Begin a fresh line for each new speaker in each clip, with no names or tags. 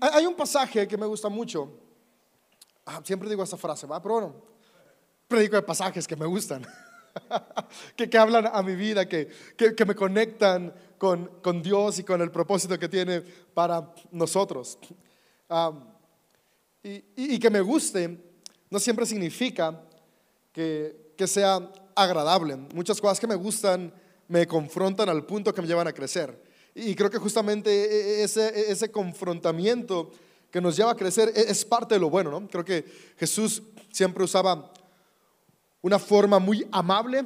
hay un pasaje que me gusta mucho. Ah, siempre digo esta frase, ¿va? Pero bueno, predico de pasajes que me gustan, que, que, hablan a mi vida, que, que, me conectan con, con, Dios y con el propósito que tiene para nosotros. y, y, que me guste no siempre significa que, que sea agradable. Muchas cosas que me gustan me confrontan al punto que me llevan a crecer. Y creo que justamente e, e, ese, e, ese confrontamiento que nos lleva a crecer es parte de lo bueno, ¿no? Creo que Jesús siempre usaba una forma muy amable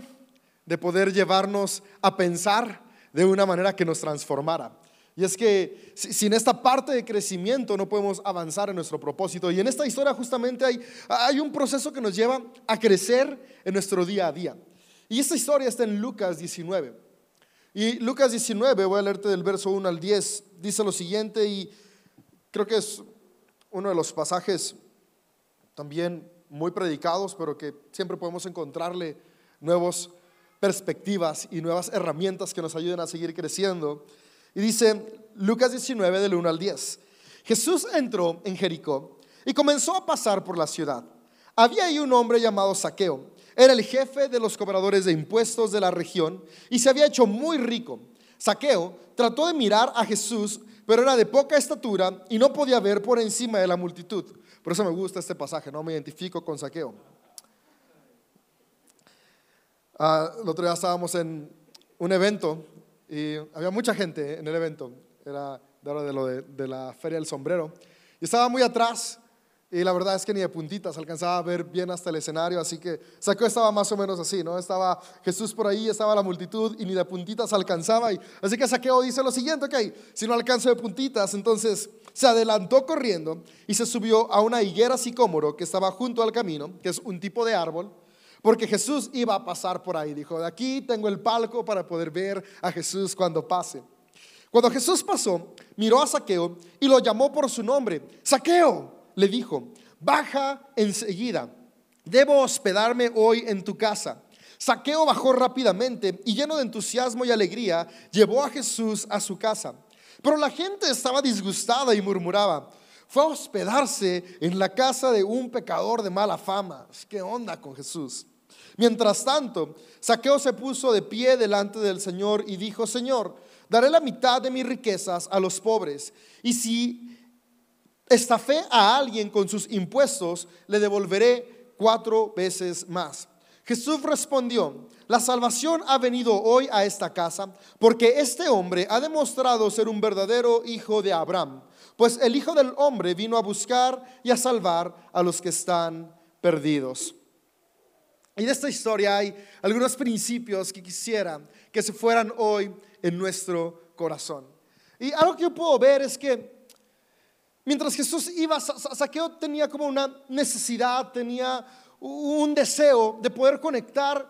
de poder llevarnos a pensar de una manera que nos transformara. Y es que sin esta parte de crecimiento no podemos avanzar en nuestro propósito. Y en esta historia justamente hay, hay un proceso que nos lleva a crecer en nuestro día a día. Y esta historia está en Lucas 19. Y Lucas 19, voy a leerte del verso 1 al 10, dice lo siguiente y creo que es uno de los pasajes también muy predicados, pero que siempre podemos encontrarle nuevas perspectivas y nuevas herramientas que nos ayuden a seguir creciendo. Y dice Lucas 19 del 1 al 10. Jesús entró en Jericó y comenzó a pasar por la ciudad. Había ahí un hombre llamado Saqueo era el jefe de los cobradores de impuestos de la región y se había hecho muy rico. Saqueo trató de mirar a Jesús, pero era de poca estatura y no podía ver por encima de la multitud. Por eso me gusta este pasaje, no me identifico con Saqueo. Ah, el otro día estábamos en un evento y había mucha gente en el evento. Era lo de la Feria del Sombrero. Y estaba muy atrás y la verdad es que ni de puntitas alcanzaba a ver bien hasta el escenario, así que Saqueo estaba más o menos así, ¿no? Estaba Jesús por ahí, estaba la multitud y ni de puntitas alcanzaba. Y, así que Saqueo dice lo siguiente, ok, si no alcanzo de puntitas, entonces se adelantó corriendo y se subió a una higuera sicómoro que estaba junto al camino, que es un tipo de árbol, porque Jesús iba a pasar por ahí. Dijo, de aquí tengo el palco para poder ver a Jesús cuando pase. Cuando Jesús pasó, miró a Saqueo y lo llamó por su nombre, Saqueo le dijo, baja enseguida, debo hospedarme hoy en tu casa. Saqueo bajó rápidamente y lleno de entusiasmo y alegría, llevó a Jesús a su casa. Pero la gente estaba disgustada y murmuraba, fue a hospedarse en la casa de un pecador de mala fama. ¿Qué onda con Jesús? Mientras tanto, Saqueo se puso de pie delante del Señor y dijo, Señor, daré la mitad de mis riquezas a los pobres. Y si estafé a alguien con sus impuestos, le devolveré cuatro veces más. Jesús respondió, la salvación ha venido hoy a esta casa porque este hombre ha demostrado ser un verdadero hijo de Abraham, pues el Hijo del Hombre vino a buscar y a salvar a los que están perdidos. Y de esta historia hay algunos principios que quisiera que se fueran hoy en nuestro corazón. Y algo que yo puedo ver es que Mientras Jesús iba, Saqueo tenía como una necesidad, tenía un deseo de poder conectar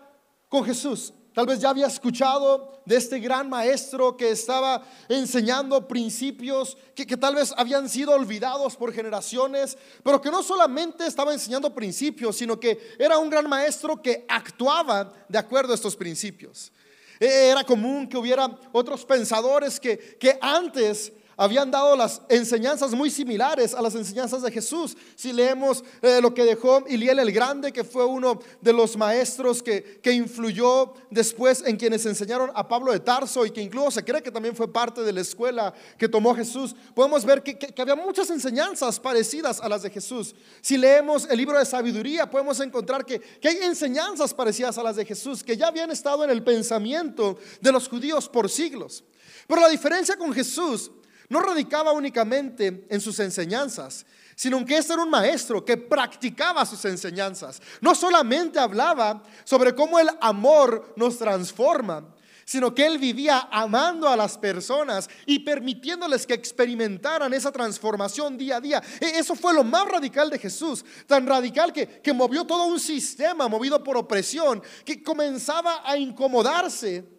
con Jesús. Tal vez ya había escuchado de este gran maestro que estaba enseñando principios que, que, tal vez habían sido olvidados por generaciones, pero que no solamente estaba enseñando principios, sino que era un gran maestro que actuaba de acuerdo a estos principios. E, era común que hubiera otros pensadores que, que antes habían dado las enseñanzas muy similares a las enseñanzas de Jesús. Si leemos eh, lo que dejó Iliel el Grande, que fue uno de los maestros que, que, influyó después en quienes enseñaron a Pablo de Tarso y que incluso se cree que también fue parte de la escuela que tomó Jesús, podemos ver que, que había muchas enseñanzas parecidas a las de Jesús. Si leemos el libro de sabiduría, podemos encontrar que, que hay enseñanzas parecidas a las de Jesús, que ya habían estado en el pensamiento de los judíos por siglos. Pero la diferencia con Jesús no radicaba únicamente en sus enseñanzas, sino que este era un maestro que practicaba sus enseñanzas. No solamente hablaba sobre cómo el amor nos transforma, sino que él vivía amando a las personas y permitiéndoles que experimentaran esa transformación día a día. E, eso fue lo más radical de Jesús, tan radical que, que movió todo un sistema movido por opresión, que comenzaba a incomodarse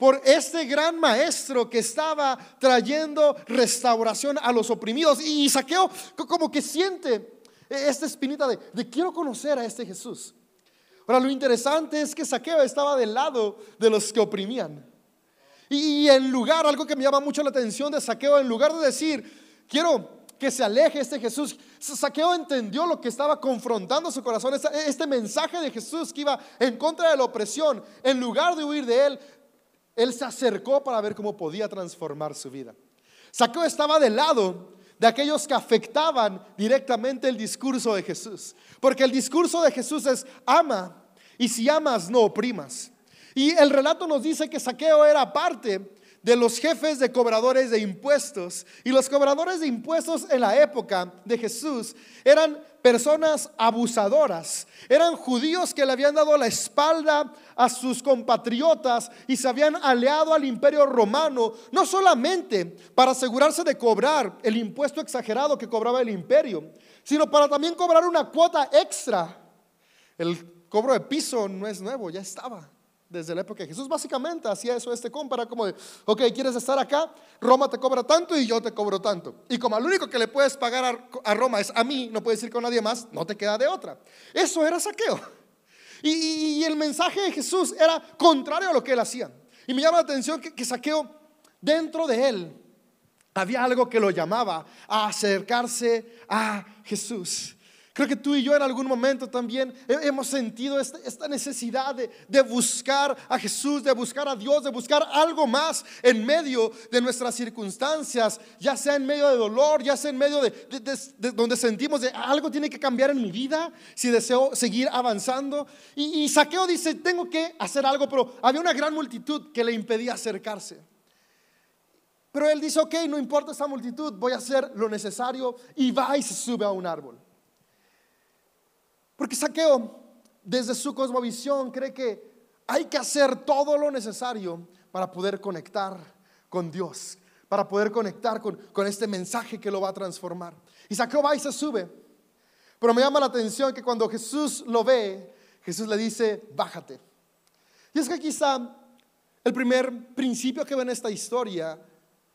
por este gran maestro que estaba trayendo restauración a los oprimidos. Y Saqueo como que siente esta espinita de, de quiero conocer a este Jesús. Ahora, lo interesante es que Saqueo estaba del lado de los que oprimían. Y en lugar, algo que me llama mucho la atención de Saqueo, en lugar de decir, quiero que se aleje este Jesús. Saqueo entendió lo que estaba confrontando su corazón, este mensaje de Jesús que iba en contra de la opresión. En lugar de huir de él, él se acercó para ver cómo podía transformar su vida. Saqueo estaba del lado de aquellos que afectaban directamente el discurso de Jesús. Porque el discurso de Jesús es ama y si amas no oprimas. Y el relato nos dice que Saqueo era parte de los jefes de cobradores de impuestos. Y los cobradores de impuestos en la época de Jesús eran personas abusadoras, eran judíos que le habían dado la espalda a sus compatriotas y se habían aliado al imperio romano, no solamente para asegurarse de cobrar el impuesto exagerado que cobraba el imperio, sino para también cobrar una cuota extra. El cobro de piso no es nuevo, ya estaba desde la época de Jesús. Básicamente hacía eso este compara como de, ok, ¿quieres estar acá? Roma te cobra tanto y yo te cobro tanto. Y como al único que le puedes pagar a, Roma es a mí, no puedes ir con nadie más, no te queda de otra. Eso era saqueo. Y, el mensaje de Jesús era contrario a lo que él hacía. Y me llama la atención que, que saqueo dentro de él había algo que lo llamaba a acercarse a Jesús. Creo que tú y yo en algún momento también hemos sentido este, esta necesidad de, buscar a Jesús, de buscar a Dios, de buscar algo más en medio de nuestras circunstancias, ya sea en medio de dolor, ya sea en medio de, donde sentimos de algo tiene que cambiar en mi vida si deseo seguir avanzando. Y, y Saqueo dice, tengo que hacer algo, pero había una gran multitud que le impedía acercarse. Pero él dice, ok, no importa esa multitud, voy a hacer lo necesario y va y se sube a un árbol. Porque Saqueo, desde su cosmovisión, cree que hay que hacer todo lo necesario para poder conectar con Dios, para poder conectar con, este mensaje que lo va a transformar. Y Saqueo va y se sube. Pero me llama la atención que cuando Jesús lo ve, Jesús le dice, bájate. Y es que quizá el primer principio que ve en esta historia,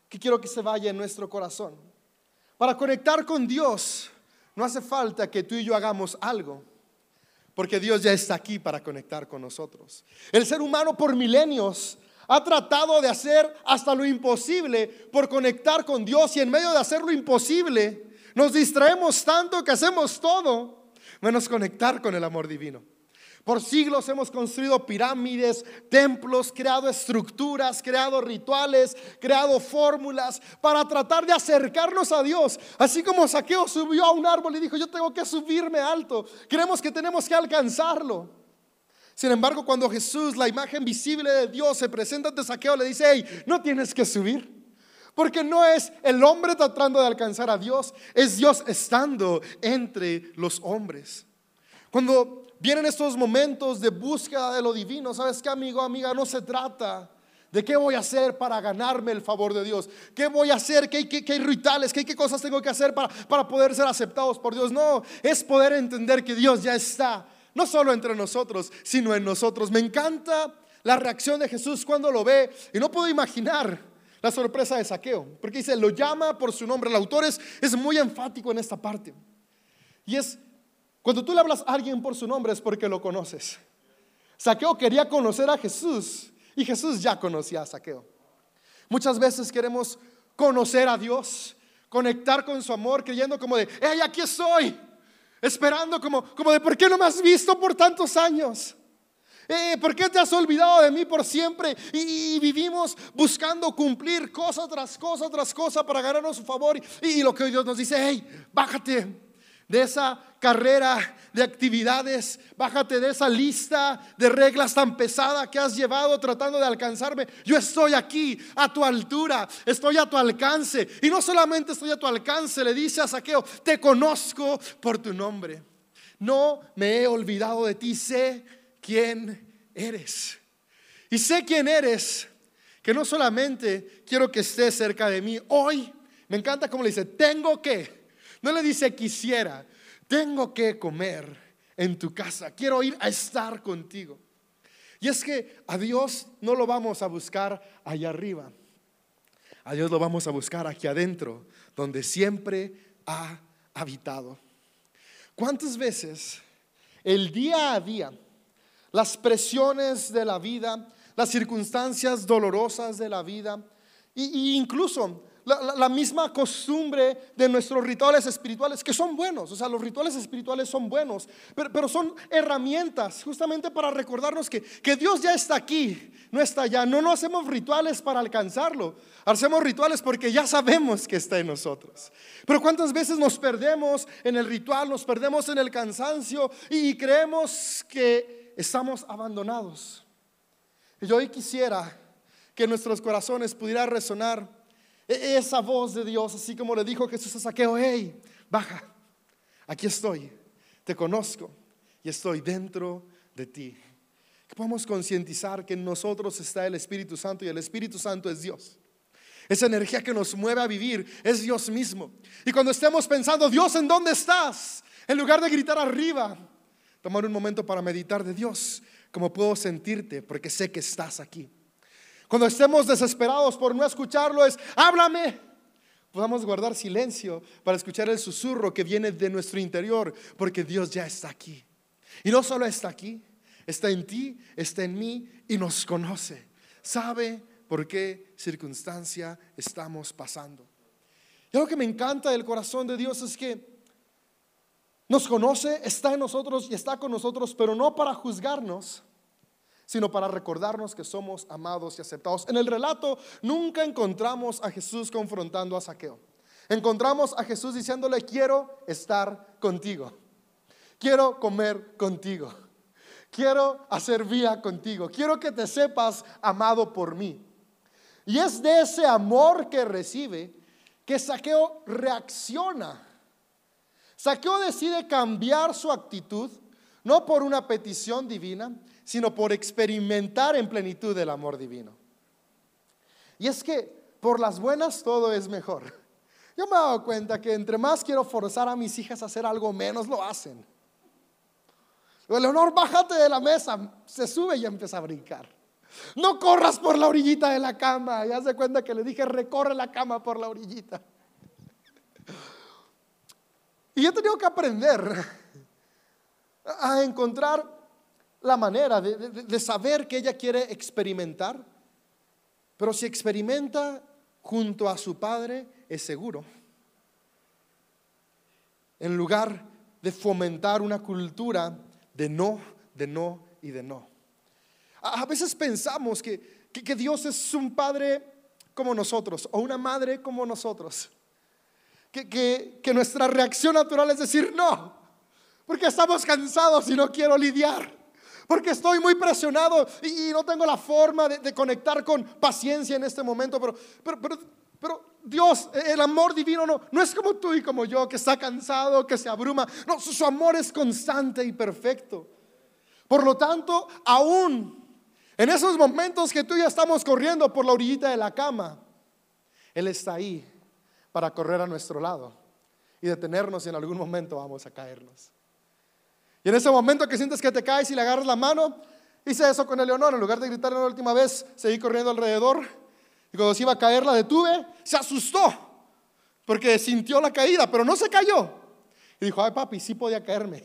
que quiero que se vaya en nuestro corazón. Para conectar con Dios, no hace falta que tú y yo hagamos algo porque Dios ya está aquí para conectar con nosotros. El ser humano por milenios ha tratado de hacer hasta lo imposible por conectar con Dios y en medio de hacer lo imposible nos distraemos tanto que hacemos todo menos conectar con el amor divino. Por siglos hemos construido pirámides, templos, creado estructuras, creado rituales, creado fórmulas para tratar de acercarnos a Dios. Así como Saqueo subió a un árbol y dijo, yo tengo que subirme alto. Creemos que tenemos que alcanzarlo. Sin embargo, cuando Jesús, la imagen visible de Dios, se presenta ante Saqueo, le dice, hey, no tienes que subir. Porque no es el hombre tratando de alcanzar a Dios, es Dios estando entre los hombres. Cuando vienen estos momentos de búsqueda de lo divino, ¿sabes qué, amigo, amiga? No se trata de qué voy a hacer para ganarme el favor de Dios, qué voy a hacer, qué, qué, rituales, qué, qué, cosas tengo que hacer para, para poder ser aceptados por Dios. No, es poder entender que Dios ya está, no solo entre nosotros, sino en nosotros. Me encanta la reacción de Jesús cuando lo ve y no puedo imaginar la sorpresa de saqueo, porque dice, lo llama por su nombre. El autor es, es muy enfático en esta parte. Y es cuando tú le hablas a alguien por su nombre es porque lo conoces. Saqueo quería conocer a Jesús y Jesús ya conocía a Saqueo. Muchas veces queremos conocer a Dios, conectar con su amor, creyendo como de, hey, aquí estoy, esperando como, como de, ¿por qué no me has visto por tantos años? Eh, ¿Por qué te has olvidado de mí por siempre? Y, vivimos buscando cumplir cosa tras cosa tras cosa para ganarnos su favor. Y, lo que Dios nos dice, hey, bájate, de esa carrera de actividades, bájate de esa lista de reglas tan pesada que has llevado tratando de alcanzarme. Yo estoy aquí a tu altura, estoy a tu alcance. Y no solamente estoy a tu alcance, le dice a Saqueo, te conozco por tu nombre. No me he olvidado de ti, sé quién eres. Y sé quién eres, que no solamente quiero que estés cerca de mí, hoy me encanta como le dice, tengo que no le dice quisiera, tengo que comer en tu casa, quiero ir a estar contigo. Y es que a Dios no lo vamos a buscar allá arriba, a Dios lo vamos a buscar aquí adentro, donde siempre ha habitado. ¿Cuántas veces el día a día, las presiones de la vida, las circunstancias dolorosas de la vida, e incluso la, misma costumbre de nuestros rituales espirituales, que son buenos, o sea, los rituales espirituales son buenos, pero, son herramientas justamente para recordarnos que, que, Dios ya está aquí, no está allá. No, no hacemos rituales para alcanzarlo, hacemos rituales porque ya sabemos que está en nosotros. Pero cuántas veces nos perdemos en el ritual, nos perdemos en el cansancio y creemos que estamos abandonados. Yo hoy quisiera que nuestros corazones pudiera resonar esa voz de Dios, así como le dijo Jesús a Saqueo, hey, baja, aquí estoy, te conozco y estoy dentro de ti. Que podamos concientizar que en nosotros está el Espíritu Santo y el Espíritu Santo es Dios. Esa energía que nos mueve a vivir es Dios mismo. Y cuando estemos pensando, Dios, ¿en dónde estás? En lugar de gritar arriba, tomar un momento para meditar de Dios, como puedo sentirte, porque sé que estás aquí. Cuando estemos desesperados por no escucharlo es, háblame. Podamos guardar silencio para escuchar el susurro que viene de nuestro interior, porque Dios ya está aquí. Y no solo está aquí, está en ti, está en mí y nos conoce. Sabe por qué circunstancia estamos pasando. Y algo que me encanta del corazón de Dios es que nos conoce, está en nosotros y está con nosotros, pero no para juzgarnos, sino para recordarnos que somos amados y aceptados. En el relato nunca encontramos a Jesús confrontando a Saqueo. Encontramos a Jesús diciéndole, quiero estar contigo, quiero comer contigo, quiero hacer vía contigo, quiero que te sepas amado por mí. Y es de ese amor que recibe que Saqueo reacciona. Saqueo decide cambiar su actitud, no por una petición divina, sino por experimentar en plenitud el amor divino. Y es que por las buenas todo es mejor. Yo me he dado cuenta que entre más quiero forzar a mis hijas a hacer algo, menos lo hacen. Leonor, bájate de la mesa, se sube y empieza a brincar. No corras por la orillita de la cama. Ya se cuenta que le dije, recorre la cama por la orillita. Y he tenido que aprender a encontrar la manera de, saber que ella quiere experimentar, pero si experimenta junto a su padre es seguro. En lugar de fomentar una cultura de no, de no y de no. A, veces pensamos que, que, Dios es un padre como nosotros o una madre como nosotros. Que, que, que nuestra reacción natural es decir no, porque estamos cansados y no quiero lidiar porque estoy muy presionado y, no tengo la forma de, conectar con paciencia en este momento, pero, pero, pero, Dios, el amor divino no, no es como tú y como yo, que está cansado, que se abruma, no, su, amor es constante y perfecto. Por lo tanto, aún en esos momentos que tú y yo estamos corriendo por la orillita de la cama, Él está ahí para correr a nuestro lado y detenernos y en algún momento vamos a caernos. Y en ese momento que sientes que te caes y le agarras la mano, hice eso con Eleonor. En lugar de gritarle la última vez, seguí corriendo alrededor. Y cuando se iba a caer, la detuve. Se asustó porque sintió la caída, pero no se cayó. Y dijo, ay papi, sí podía caerme.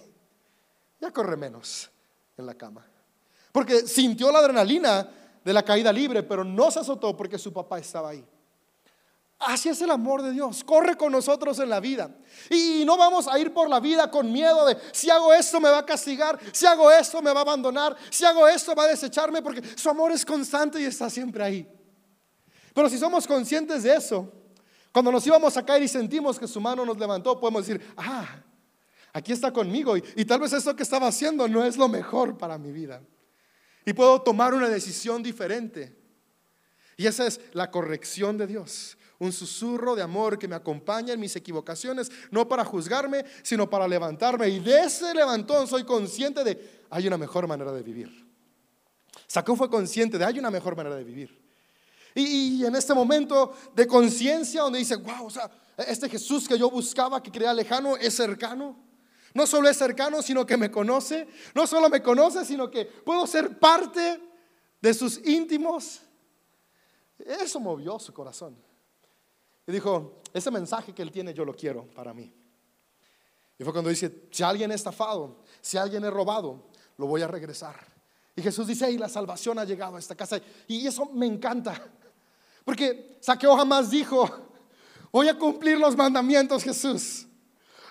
Ya corre menos en la cama. Porque sintió la adrenalina de la caída libre, pero no se azotó porque su papá estaba ahí. Así es el amor de Dios. Corre con nosotros en la vida. Y no vamos a ir por la vida con miedo de si hago esto me va a castigar, si hago esto me va a abandonar, si hago esto va a desecharme, porque su amor es constante y está siempre ahí. Pero si somos conscientes de eso, cuando nos íbamos a caer y sentimos que su mano nos levantó, podemos decir, ah, aquí está conmigo y, tal vez esto que estaba haciendo no es lo mejor para mi vida. Y puedo tomar una decisión diferente. Y esa es la corrección de Dios un susurro de amor que me acompaña en mis equivocaciones, no para juzgarme, sino para levantarme. Y de ese levantón soy consciente de, hay una mejor manera de vivir. Sacó fue consciente de, hay una mejor manera de vivir. Y, en este momento de conciencia donde dice, wow, o sea, este Jesús que yo buscaba, que creía lejano, es cercano. No solo es cercano, sino que me conoce. No solo me conoce, sino que puedo ser parte de sus íntimos. Eso movió su corazón. Dijo, ese mensaje que él tiene yo lo quiero para mí. Y fue cuando dice, si alguien ha estafado, si alguien ha robado, lo voy a regresar. Y Jesús dice, y la salvación ha llegado a esta casa. Y eso me encanta. Porque Saqueo jamás dijo, Voy a cumplir los mandamientos, Jesús.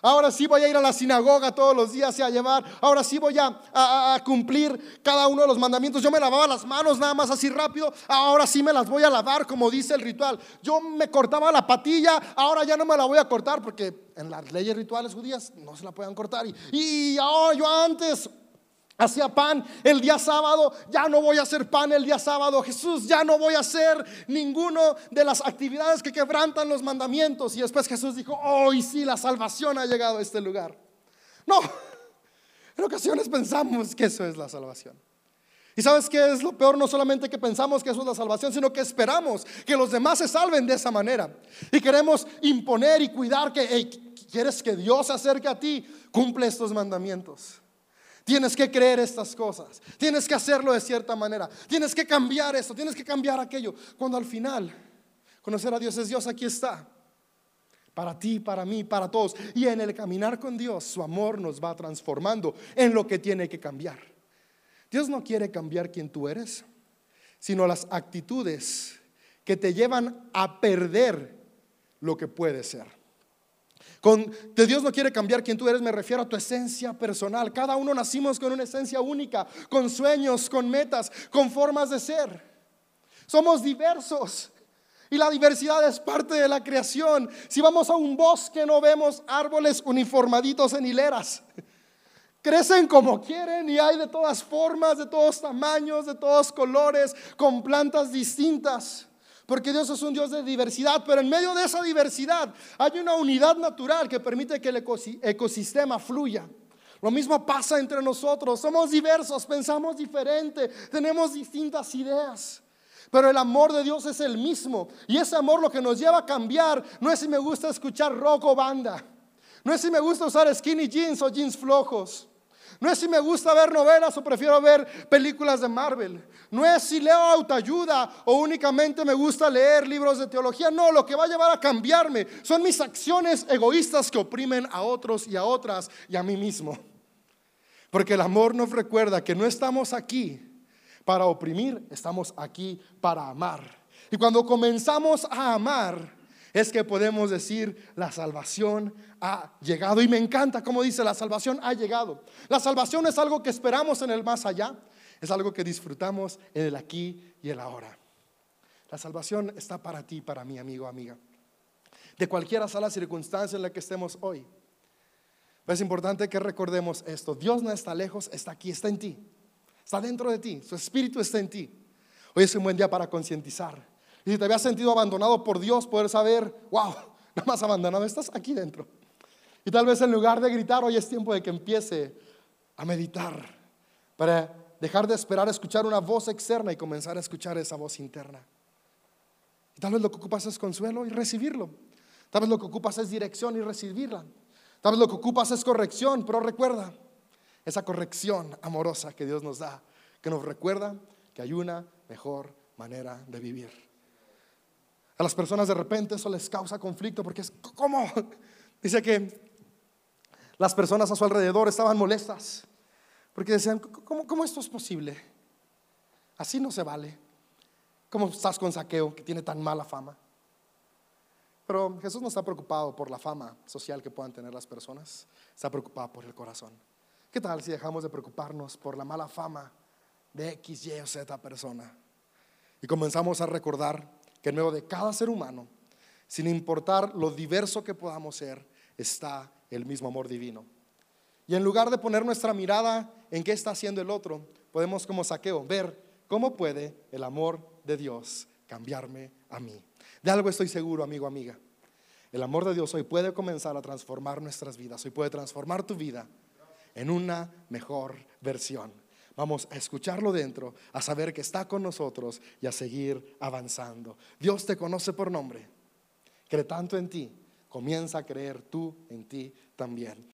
Ahora sí voy a ir a la sinagoga todos los días y a llevar. Ahora sí voy a, cumplir cada uno de los mandamientos. Yo me lavaba las manos nada más así rápido. Ahora sí me las voy a lavar como dice el ritual. Yo me cortaba la patilla. Ahora ya no me la voy a cortar porque en las leyes rituales judías no se la pueden cortar. Y, oh, yo antes hacía pan el día sábado, ya no voy a hacer pan el día sábado, Jesús, ya no voy a hacer ninguno de las actividades que quebrantan los mandamientos. Y después Jesús dijo, hoy sí, la salvación ha llegado a este lugar. No, en ocasiones pensamos que eso es la salvación. Y sabes qué es lo peor, no solamente que pensamos que eso es la salvación, sino que esperamos que los demás se salven de esa manera. Y queremos imponer y cuidar que, ¿quieres que Dios se acerque a ti? Cumple estos mandamientos. Tienes que creer estas cosas. Tienes que hacerlo de cierta manera. Tienes que cambiar esto. Tienes que cambiar aquello. Cuando al final conocer a Dios es Dios, aquí está. Para ti, para mí, para todos. Y en el caminar con Dios, su amor nos va transformando en lo que tiene que cambiar. Dios no quiere cambiar quien tú eres, sino las actitudes que te llevan a perder lo que puede ser. Con, de Dios no quiere cambiar quien tú eres, me refiero a tu esencia personal. Cada uno nacimos con una esencia única, con sueños, con metas, con formas de ser. Somos diversos. Y la diversidad es parte de la creación. Si vamos a un bosque no vemos árboles uniformaditos en hileras. Crecen como quieren y hay de todas formas, de todos tamaños, de todos colores, con plantas distintas. Porque Dios es un Dios de diversidad, pero en medio de esa diversidad hay una unidad natural que permite que el ecosistema fluya. Lo mismo pasa entre nosotros, somos diversos, pensamos diferente, tenemos distintas ideas. Pero el amor de Dios es el mismo. Y ese amor lo que nos lleva a cambiar no es si me gusta escuchar rock o banda. No es si me gusta usar skinny jeans o jeans flojos. No es si me gusta ver novelas o prefiero ver películas de Marvel. No es si leo autoayuda o únicamente me gusta leer libros de teología. No, lo que va a llevar a cambiarme son mis acciones egoístas que oprimen a otros y a otras y a mí mismo. Porque el amor nos recuerda que no estamos aquí para oprimir, estamos aquí para amar. Y cuando comenzamos a amar, es que podemos decir, la salvación ha llegado. Y me encanta como dice, la salvación ha llegado. La salvación es algo que esperamos en el más allá, es algo que disfrutamos en el aquí y el ahora. La salvación está para ti, para mi amigo, amiga. De cualquiera sea la circunstancia en la que estemos hoy. es importante que recordemos esto. Dios no está lejos, está aquí, está en ti. Está dentro de ti, su espíritu está en ti. Hoy es un buen día para concientizar y si te habías sentido abandonado por Dios, poder saber, wow, nada más abandonado, estás aquí dentro. Y tal vez en lugar de gritar, hoy es tiempo de que empiece a meditar para dejar de esperar a escuchar una voz externa y comenzar a escuchar esa voz interna. Y tal vez lo que ocupas es consuelo y recibirlo. Tal vez lo que ocupas es dirección y recibirla. Tal vez lo que ocupas es corrección, pero recuerda esa corrección amorosa que Dios nos da, que nos recuerda que hay una mejor manera de vivir. A las personas de repente eso les causa conflicto porque es, ¿cómo? Dice que las personas a su alrededor estaban molestas porque decían, ¿cómo, cómo esto es posible? Así no se vale. ¿Cómo estás con saqueo que tiene tan mala fama? Pero Jesús no está preocupado por la fama social que puedan tener las personas, está preocupado por el corazón. ¿Qué tal si dejamos de preocuparnos por la mala fama de X, Y o Z persona y comenzamos a recordar que en medio de cada ser humano, sin importar lo diverso que podamos ser, está el mismo amor divino. Y en lugar de poner nuestra mirada en qué está haciendo el otro, podemos como saqueo ver cómo puede el amor de Dios cambiarme a mí. De algo estoy seguro, amigo, amiga. El amor de Dios hoy puede comenzar a transformar nuestras vidas, hoy puede transformar tu vida en una mejor versión. Vamos a escucharlo dentro, a saber que está con nosotros y a seguir avanzando. Dios te conoce por nombre. Cree tanto en ti. Comienza a creer tú en ti también.